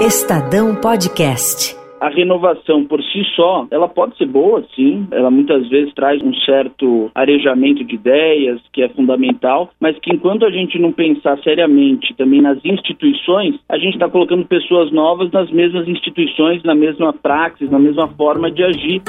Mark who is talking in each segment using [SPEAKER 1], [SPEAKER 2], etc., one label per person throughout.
[SPEAKER 1] Estadão Podcast.
[SPEAKER 2] A renovação por si só, ela pode ser boa, sim. Ela muitas vezes traz um certo arejamento de ideias, que é fundamental, mas que enquanto a gente não pensar seriamente também nas instituições, a gente está colocando pessoas novas nas mesmas instituições, na mesma praxis, na mesma forma de agir.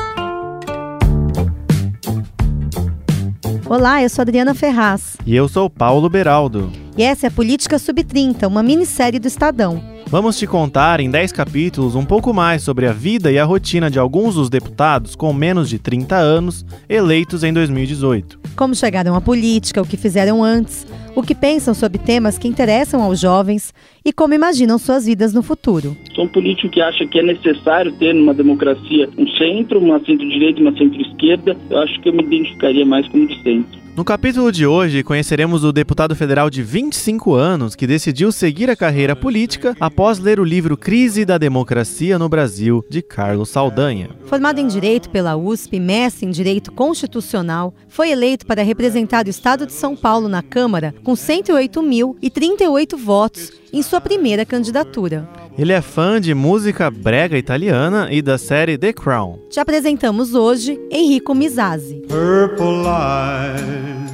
[SPEAKER 3] Olá, eu sou Adriana Ferraz.
[SPEAKER 4] E eu sou Paulo Beraldo.
[SPEAKER 3] E essa é a Política Sub-30, uma minissérie do Estadão.
[SPEAKER 4] Vamos te contar em 10 capítulos um pouco mais sobre a vida e a rotina de alguns dos deputados com menos de 30 anos eleitos em 2018.
[SPEAKER 3] Como chegaram à política, o que fizeram antes, o que pensam sobre temas que interessam aos jovens e como imaginam suas vidas no futuro.
[SPEAKER 2] Sou um político que acha que é necessário ter numa democracia um centro, uma centro-direita e uma centro-esquerda. Eu acho que eu me identificaria mais como de centro.
[SPEAKER 4] No capítulo de hoje, conheceremos o deputado federal de 25 anos que decidiu seguir a carreira política após ler o livro Crise da Democracia no Brasil, de Carlos Saldanha.
[SPEAKER 3] Formado em Direito pela USP, mestre em Direito Constitucional, foi eleito para representar o Estado de São Paulo na Câmara com 108.038 votos em sua primeira candidatura.
[SPEAKER 4] Ele é fã de música brega italiana e da série The Crown.
[SPEAKER 3] Te apresentamos hoje Enrico Mizazzi. Purple light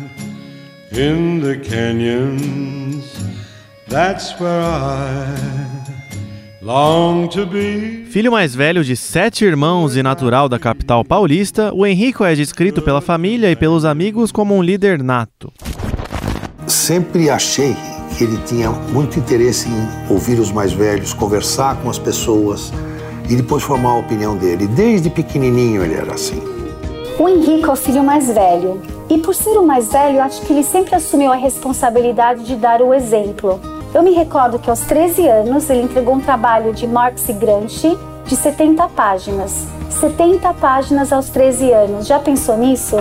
[SPEAKER 3] in the canyons, that's where
[SPEAKER 4] I Filho mais velho de sete irmãos e natural da capital paulista, o Henrico é descrito pela família e pelos amigos como um líder nato.
[SPEAKER 5] Sempre achei ele tinha muito interesse em ouvir os mais velhos, conversar com as pessoas e depois formar a opinião dele. Desde pequenininho ele era assim.
[SPEAKER 6] O Henrique é o filho mais velho. E por ser o mais velho, acho que ele sempre assumiu a responsabilidade de dar o exemplo. Eu me recordo que aos 13 anos ele entregou um trabalho de Marx e Gramsci de 70 páginas. 70 páginas aos 13 anos. Já pensou nisso?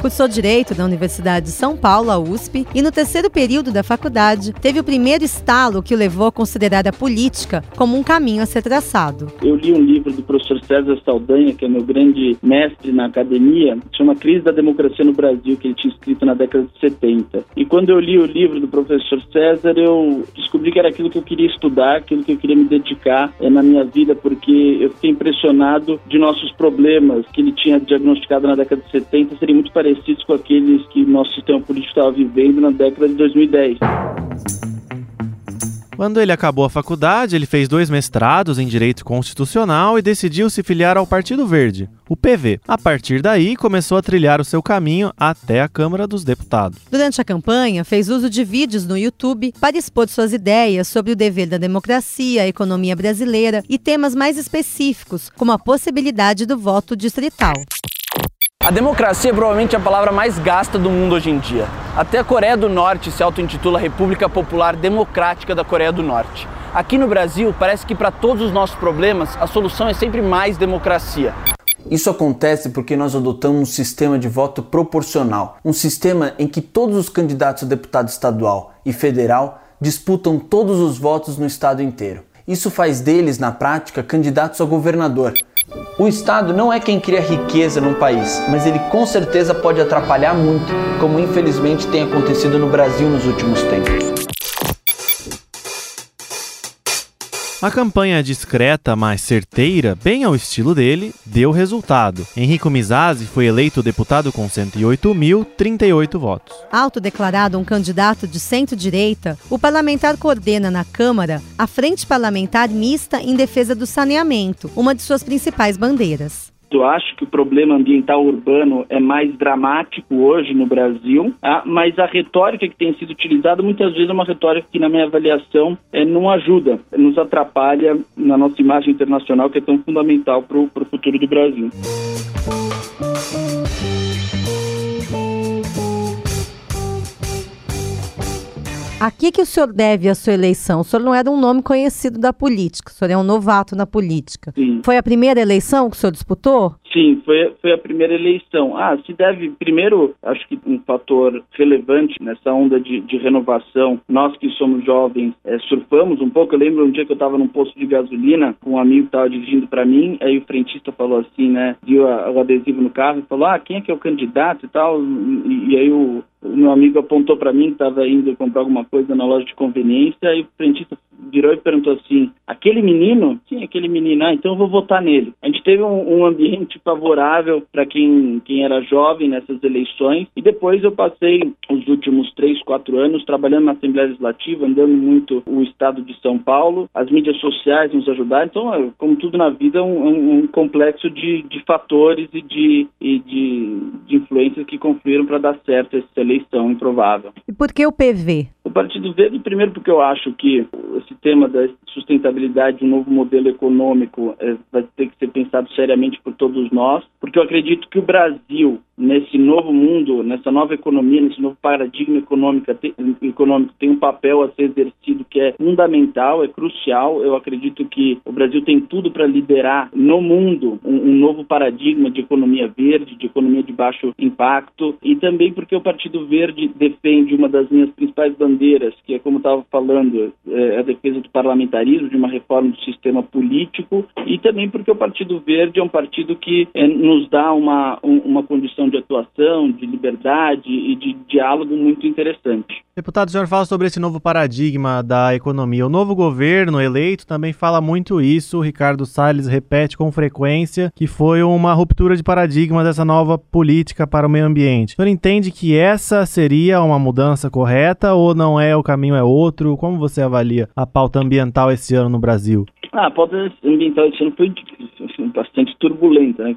[SPEAKER 3] Cursou Direito na Universidade de São Paulo, a USP, e no terceiro período da faculdade teve o primeiro estalo que o levou a considerar a política como um caminho a ser traçado.
[SPEAKER 2] Eu li um livro do professor César Saldanha, que é meu grande mestre na academia, chama Crise da Democracia no Brasil, que ele tinha escrito na década de 70. E quando eu li o livro do professor César, eu descobri que era aquilo que eu queria estudar, aquilo que eu queria me dedicar é, na minha vida, porque eu fiquei impressionado de nossos problemas que ele tinha diagnosticado na década de 70 serem muito parecidos parecidos com aqueles que nosso sistema político estava vivendo na década de 2010.
[SPEAKER 4] Quando ele acabou a faculdade, ele fez dois mestrados em Direito Constitucional e decidiu se filiar ao Partido Verde, o PV. A partir daí, começou a trilhar o seu caminho até a Câmara dos Deputados.
[SPEAKER 3] Durante a campanha, fez uso de vídeos no YouTube para expor suas ideias sobre o dever da democracia, a economia brasileira e temas mais específicos, como a possibilidade do voto distrital.
[SPEAKER 7] A democracia é provavelmente a palavra mais gasta do mundo hoje em dia. Até a Coreia do Norte se auto-intitula República Popular Democrática da Coreia do Norte. Aqui no Brasil, parece que para todos os nossos problemas, a solução é sempre mais democracia. Isso acontece porque nós adotamos um sistema de voto proporcional, um sistema em que todos os candidatos a deputado estadual e federal disputam todos os votos no estado inteiro. Isso faz deles, na prática, candidatos a governador, o Estado não é quem cria riqueza num país, mas ele com certeza pode atrapalhar muito, como infelizmente tem acontecido no Brasil nos últimos tempos.
[SPEAKER 4] A campanha discreta, mas certeira, bem ao estilo dele, deu resultado. Henrico Mizazzi foi eleito deputado com 108.038 votos.
[SPEAKER 3] Autodeclarado um candidato de centro-direita, o parlamentar coordena na Câmara a Frente Parlamentar Mista em Defesa do Saneamento, uma de suas principais bandeiras.
[SPEAKER 2] Eu acho que o problema ambiental urbano é mais dramático hoje no Brasil, ah, mas a retórica que tem sido utilizada muitas vezes é uma retórica que, na minha avaliação, é, não ajuda, nos atrapalha na nossa imagem internacional, que é tão fundamental para o futuro do Brasil.
[SPEAKER 3] A que, que o senhor deve a sua eleição? O senhor não era um nome conhecido da política, o senhor é um novato na política.
[SPEAKER 2] Sim.
[SPEAKER 3] Foi a primeira eleição que o senhor disputou?
[SPEAKER 2] Sim, foi, foi a primeira eleição. Ah, se deve, primeiro, acho que um fator relevante nessa onda de, de renovação, nós que somos jovens é, surfamos um pouco. Eu lembro um dia que eu estava num posto de gasolina com um amigo que estava dirigindo para mim, aí o frentista falou assim, né, viu a, o adesivo no carro e falou, ah, quem é que é o candidato e tal, e, e aí o meu amigo apontou para mim que estava indo comprar alguma coisa na loja de conveniência e o frentista virou e perguntou assim: aquele menino? Sim, aquele menino. Ah, então eu vou votar nele. A gente teve um, um ambiente favorável para quem, quem era jovem nessas eleições e depois eu passei os últimos três, quatro anos trabalhando na Assembleia Legislativa, andando muito o estado de São Paulo. As mídias sociais nos ajudaram. Então, é, como tudo na vida, é um, um, um complexo de, de fatores e de, e de, de influências que confluíram para dar certo essa eleição improvável.
[SPEAKER 3] E por que o PV?
[SPEAKER 2] O Partido Verde, primeiro porque eu acho que esse tema da sustentabilidade, um novo modelo econômico, é, vai ter que ser pensado seriamente por todos nós, porque eu acredito que o Brasil, nesse novo mundo, nessa nova economia, nesse novo paradigma econômico, tem, econômico, tem um papel a ser exercido que é fundamental, é crucial. Eu acredito que o Brasil tem tudo para liderar no mundo um, um novo paradigma de economia verde, de economia de baixo impacto, e também porque o Partido Verde defende uma das minhas principais bandeiras, que é como estava falando, é a defesa do parlamentarismo, de uma reforma do sistema político, e também porque o Partido Verde é um partido que é, nos dá uma, um, uma condição de atuação, de liberdade e de diálogo muito interessante.
[SPEAKER 4] Deputado, o senhor fala sobre esse novo paradigma da economia. O novo governo eleito também fala muito isso. O Ricardo Salles repete com frequência que foi uma ruptura de paradigma dessa nova política para o meio ambiente. O senhor entende que essa seria uma mudança correta ou não é? O caminho é outro? Como você avalia a pauta ambiental esse ano no Brasil?
[SPEAKER 2] Ah, a pauta ambiental esse ano foi bastante turbulenta, né?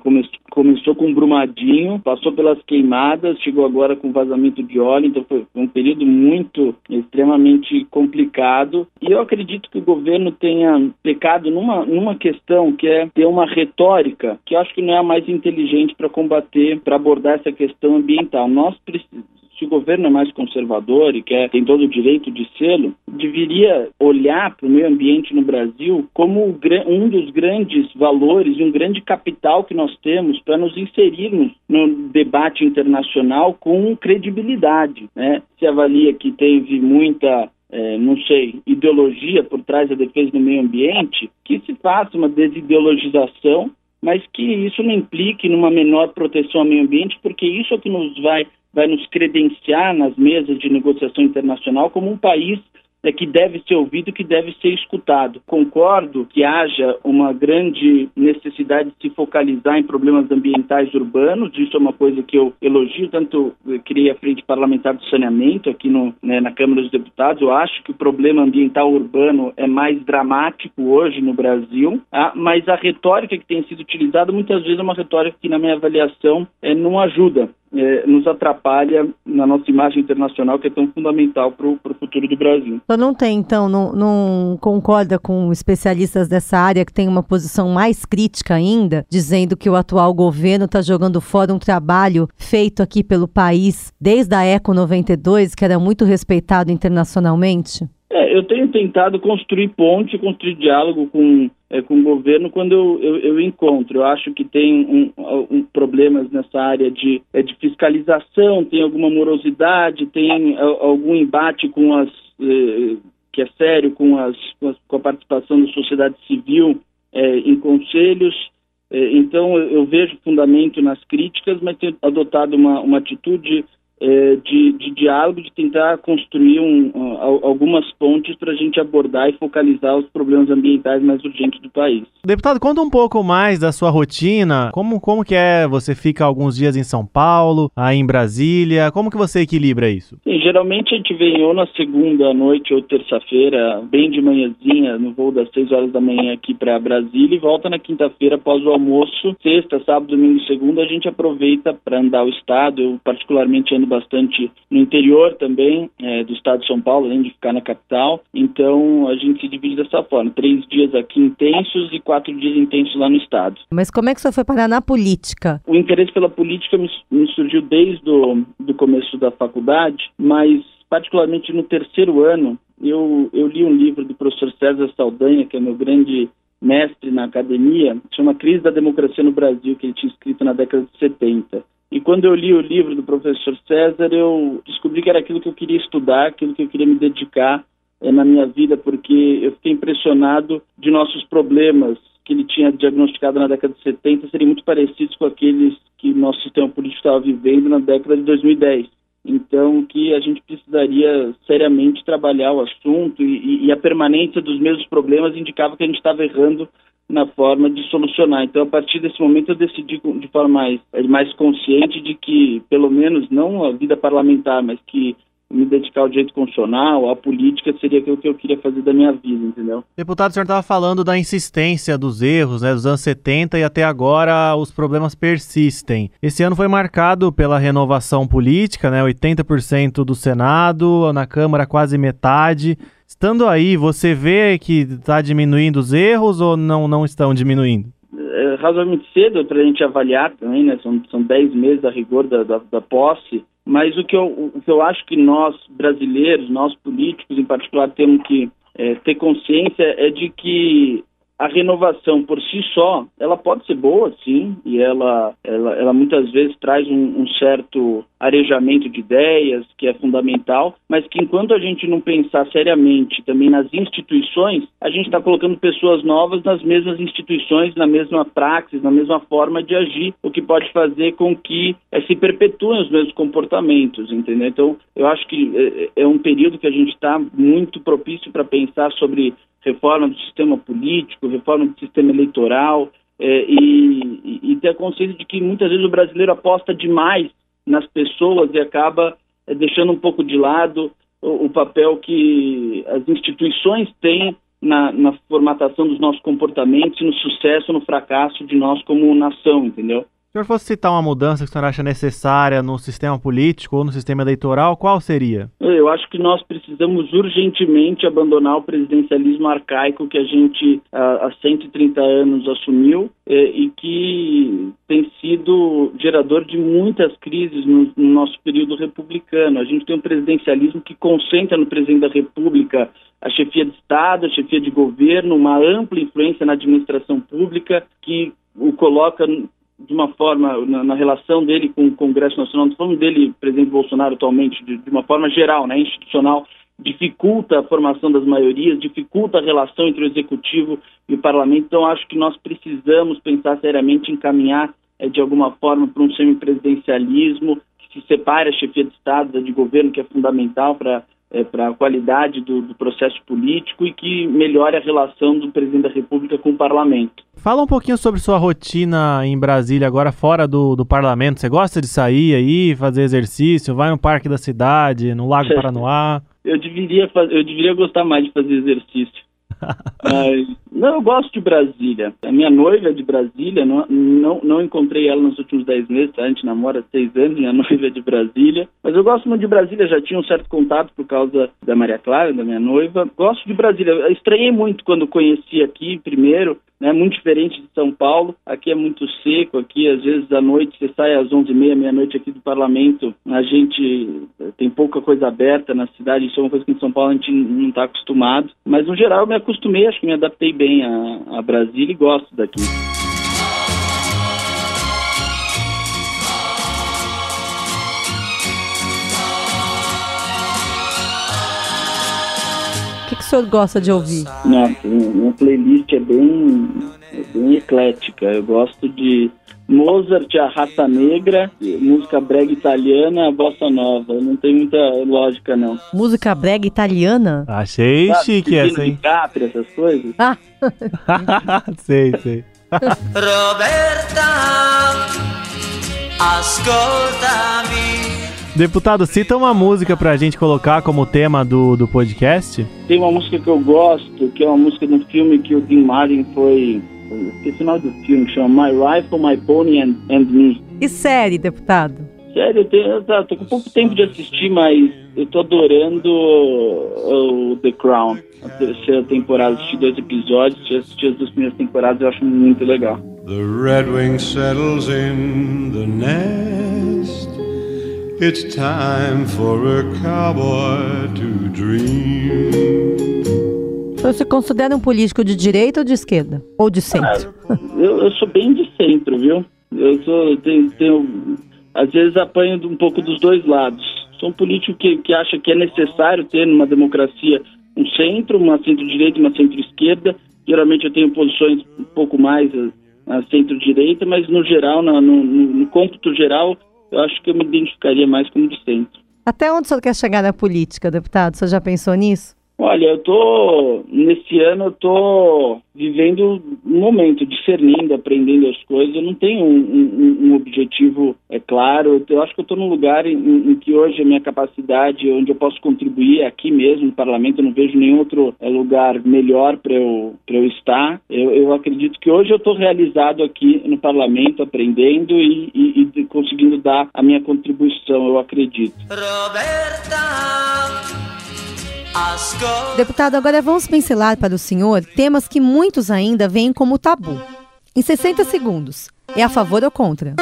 [SPEAKER 2] começou com Brumadinho, passou pelas queimadas, chegou agora com vazamento de óleo, então foi um período muito, extremamente complicado. E eu acredito que o governo tenha pecado numa, numa questão que é ter uma retórica que eu acho que não é a mais inteligente para combater, para abordar essa questão ambiental. Nós precisamos se o governo é mais conservador e quer, tem todo o direito de sê-lo, deveria olhar para o meio ambiente no Brasil como um dos grandes valores e um grande capital que nós temos para nos inserirmos no debate internacional com credibilidade. Né? Se avalia que teve muita é, não sei, ideologia por trás da defesa do meio ambiente, que se faça uma desideologização, mas que isso não implique numa menor proteção ao meio ambiente, porque isso é o que nos vai vai nos credenciar nas mesas de negociação internacional como um país é, que deve ser ouvido, que deve ser escutado. Concordo que haja uma grande necessidade de se focalizar em problemas ambientais urbanos, isso é uma coisa que eu elogio, tanto eu criei a Frente Parlamentar do Saneamento aqui no, né, na Câmara dos Deputados, eu acho que o problema ambiental urbano é mais dramático hoje no Brasil, ah, mas a retórica que tem sido utilizada muitas vezes é uma retórica que, na minha avaliação, é, não ajuda é, nos atrapalha na nossa imagem internacional, que é tão fundamental para o futuro do Brasil.
[SPEAKER 3] Só não tem, então, não, não, concorda com especialistas dessa área que tem uma posição mais crítica ainda, dizendo que o atual governo está jogando fora um trabalho feito aqui pelo país desde a ECO 92, que era muito respeitado internacionalmente?
[SPEAKER 2] É, eu tenho tentado construir ponte, construir diálogo com, é, com o governo quando eu, eu, eu, encontro. Eu acho que tem um, um, problemas nessa área de, é, de fiscalização, tem alguma morosidade, tem algum embate com as que é sério com, as, com, as, com a participação da sociedade civil em conselhos. Então eu, eu vejo fundamento nas críticas, mas tenho adotado uma, uma atitude é, de, de, diálogo, de tentar construir um, algumas pontes para a gente abordar e focalizar os problemas ambientais mais urgentes do país.
[SPEAKER 4] Deputado, conta um pouco mais da sua rotina. Como, como que é? Você fica alguns dias em São Paulo, aí em Brasília. Como que você equilibra isso?
[SPEAKER 2] Sim, geralmente a gente vem ou na segunda noite ou terça-feira, bem de manhãzinha, no voo das seis horas da manhã aqui para Brasília e volta na quinta-feira após o almoço. Sexta, sábado, domingo e segunda a gente aproveita para andar o estado. Eu particularmente ando bastante no interior também é, do estado de São Paulo, além de ficar na capital. Então a gente se divide dessa forma: três dias aqui intensos e quatro dias intensos lá no estado.
[SPEAKER 3] Mas como é que você foi parar na política?
[SPEAKER 2] O interesse pela política me, me surgiu desde o do começo da faculdade, mas particularmente no terceiro ano eu, eu li um livro do professor César Saldanha, que é meu grande mestre na academia, chama Crise da Democracia no Brasil, que ele tinha escrito na década de 70. E quando eu li o livro do professor César, eu descobri que era aquilo que eu queria estudar, aquilo que eu queria me dedicar é, na minha vida, porque eu fiquei impressionado de nossos problemas que ele tinha diagnosticado na década de 70 serem muito parecidos com aqueles que nosso sistema político estava vivendo na década de 2010. Então, que a gente precisaria seriamente trabalhar o assunto e, e a permanência dos mesmos problemas indicava que a gente estava errando na forma de solucionar. Então, a partir desse momento, eu decidi de forma mais, mais consciente de que, pelo menos, não a vida parlamentar, mas que me dedicar ao direito constitucional, à política, seria aquilo que eu queria fazer da minha vida, entendeu?
[SPEAKER 4] Deputado, o senhor estava falando da insistência dos erros, né, dos anos 70 e até agora os problemas persistem. Esse ano foi marcado pela renovação política, né, 80% do Senado, na Câmara quase metade. Estando aí, você vê que está diminuindo os erros ou não, não estão diminuindo?
[SPEAKER 2] É razoavelmente cedo para a gente avaliar também, né? São, são 10 meses a rigor da, da, da posse. Mas o que, eu, o que eu acho que nós, brasileiros, nós políticos em particular, temos que é, ter consciência é de que a renovação por si só, ela pode ser boa, sim, e ela, ela, ela muitas vezes traz um, um, certo arejamento de ideias, que é fundamental, mas que enquanto a gente não pensar seriamente também nas instituições, a gente está colocando pessoas novas nas mesmas instituições, na mesma praxis, na mesma forma de agir, o que pode fazer com que é, se perpetuem os mesmos comportamentos, entendeu? Então, eu acho que é, é um período que a gente está muito propício para pensar sobre reforma do sistema político, reforma do sistema eleitoral, é, e, e, ter a consciência de que muitas vezes o brasileiro aposta demais nas pessoas e acaba é, deixando um pouco de lado o, o, papel que as instituições têm na, na formatação dos nossos comportamentos no sucesso no fracasso de nós como nação, entendeu?
[SPEAKER 4] O senhor fosse citar uma mudança que o senhor acha necessária no sistema político ou no sistema eleitoral, qual seria?
[SPEAKER 2] Eu acho que nós precisamos urgentemente abandonar o presidencialismo arcaico que a gente há 130 anos assumiu é, e que tem sido gerador de muitas crises no nosso período republicano. A gente tem um presidencialismo que concentra no presidente da República a chefia de Estado, a chefia de governo, uma ampla influência na administração pública que o coloca de uma forma, na, na, relação dele com o Congresso Nacional, não falando dele, presidente Bolsonaro atualmente, de, de, uma forma geral, né, institucional, dificulta a formação das maiorias, dificulta a relação entre o Executivo e o Parlamento. Então, acho que nós precisamos pensar seriamente em caminhar, é, de alguma forma, para um semipresidencialismo que se separe a chefia de Estado da de governo, que é fundamental para é, para a qualidade do, do, processo político e que melhore a relação do presidente da República com o parlamento.
[SPEAKER 4] Fala um pouquinho sobre sua rotina em Brasília, agora fora do, do parlamento. Você gosta de sair aí, fazer exercício, vai no parque da cidade, no Lago Paranoá?
[SPEAKER 2] eu, deveria, eu deveria gostar mais de fazer exercício. Não, eu gosto de Brasília. A minha noiva é de Brasília, não, não, não encontrei ela nos últimos dez meses, a gente namora seis anos, minha noiva é de Brasília. Mas eu gosto muito de Brasília, já tinha um certo contato por causa da Maria Clara, da minha noiva. Gosto de Brasília. Eu estranhei muito quando conheci aqui primeiro, né, muito diferente de São Paulo. Aqui é muito seco, aqui às vezes à noite, você sai às 11h30, meia-noite aqui do parlamento, a gente tem pouca coisa aberta na cidade, isso é uma coisa que em São Paulo a gente não está acostumado. Mas no geral eu me acostumei, acho que me adaptei bem a, a Brasília e gosto daqui.
[SPEAKER 3] Senhor gosta de ouvir?
[SPEAKER 2] Nossa, minha playlist é bem, é bem eclética. Eu gosto de Mozart, a raça negra, música brega italiana, bossa nova. Não tem muita lógica, não.
[SPEAKER 3] Música brega italiana?
[SPEAKER 4] Achei Sabe, chique essa, hein?
[SPEAKER 2] Capri, essas coisas.
[SPEAKER 3] Ah!
[SPEAKER 4] sei, sei.
[SPEAKER 8] Roberta, ascoltami.
[SPEAKER 4] Deputado, cita uma música pra gente colocar como tema do, do podcast.
[SPEAKER 2] Tem uma música que eu gosto, que é uma música de um filme que o Dean Martin foi. Esqueci o nome do filme, chama My Rifle, My Pony and, and Me.
[SPEAKER 3] E série, deputado?
[SPEAKER 2] Sério, eu, tenho, eu tô, com pouco tempo de assistir, mas eu tô adorando o, o The Crown. A terceira temporada, assisti dois episódios, já assisti as duas primeiras temporadas, eu acho muito legal. The Red Wing settles in the nest. It's time for a cowboy to
[SPEAKER 3] dream. Você se considera um político de direita ou de esquerda? Ou de centro?
[SPEAKER 2] Ah, eu, eu, sou bem de centro, viu? Eu sou, tenho, tenho, às vezes apanho um pouco dos dois lados. Sou um político que, que acha que é necessário ter numa democracia um centro, uma centro-direita e uma centro-esquerda. Geralmente eu tenho posições um pouco mais a, a centro-direita, mas no geral, no, no, no cômputo geral, eu acho que eu me identificaria mais como de centro.
[SPEAKER 3] Até onde o senhor quer chegar na política, deputado? O senhor já pensou nisso?
[SPEAKER 2] Olha, eu tô nesse ano eu tô vivendo um momento, discernindo, aprendendo as coisas. Eu não tenho um, um, um objetivo é claro. Eu acho que eu estou num lugar em, em, que hoje a minha capacidade, onde eu posso contribuir aqui mesmo no parlamento. Eu não vejo nenhum outro é, lugar melhor para eu para eu estar. Eu, eu, acredito que hoje eu estou realizado aqui no parlamento, aprendendo e, e, e conseguindo dar a minha contribuição. Eu acredito.
[SPEAKER 3] Roberta. Deputado, agora vamos pincelar para o senhor temas que muitos ainda veem como tabu. Em 60 segundos, é a favor ou contra?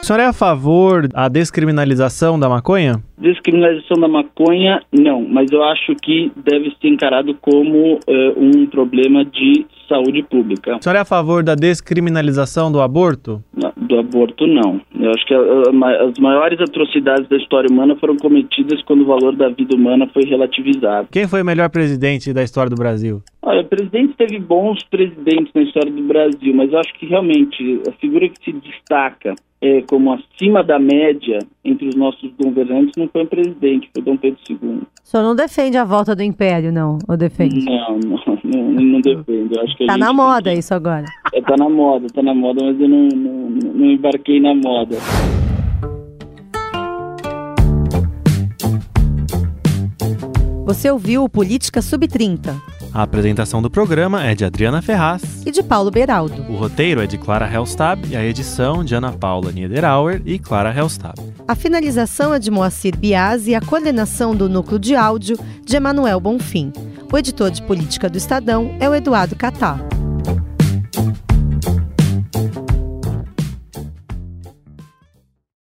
[SPEAKER 4] O senhor é a favor da descriminalização da maconha?
[SPEAKER 2] Descriminalização da maconha, não, mas eu acho que deve ser encarado como uh, um problema de saúde pública.
[SPEAKER 4] O senhor é a favor da descriminalização do aborto?
[SPEAKER 2] Não, do aborto, não. Eu acho que a, a, as maiores atrocidades da história humana foram cometidas quando o valor da vida humana foi relativizado.
[SPEAKER 4] Quem foi o melhor presidente da história do Brasil?
[SPEAKER 2] Olha, o presidente teve bons presidentes na história do Brasil, mas eu acho que realmente a figura que se destaca é, como acima da média entre os nossos governantes não foi um presidente, foi Dom Pedro II. O
[SPEAKER 3] senhor não defende a volta do império, não? Ou defende?
[SPEAKER 2] Não, não, não, não defendo. Acho que
[SPEAKER 3] tá na moda isso agora.
[SPEAKER 2] É, tá na moda, tá na moda, mas eu não, não, não embarquei na moda.
[SPEAKER 3] Você ouviu o Política Sub-30
[SPEAKER 4] a apresentação do programa é de Adriana Ferraz
[SPEAKER 3] e de Paulo Beraldo.
[SPEAKER 4] O roteiro é de Clara Helstab e a edição de Ana Paula Niederauer e Clara Helstab.
[SPEAKER 3] A finalização é de Moacir Biasi e a coordenação do núcleo de áudio de Emanuel Bonfim. O editor de política do Estadão é o Eduardo Catar.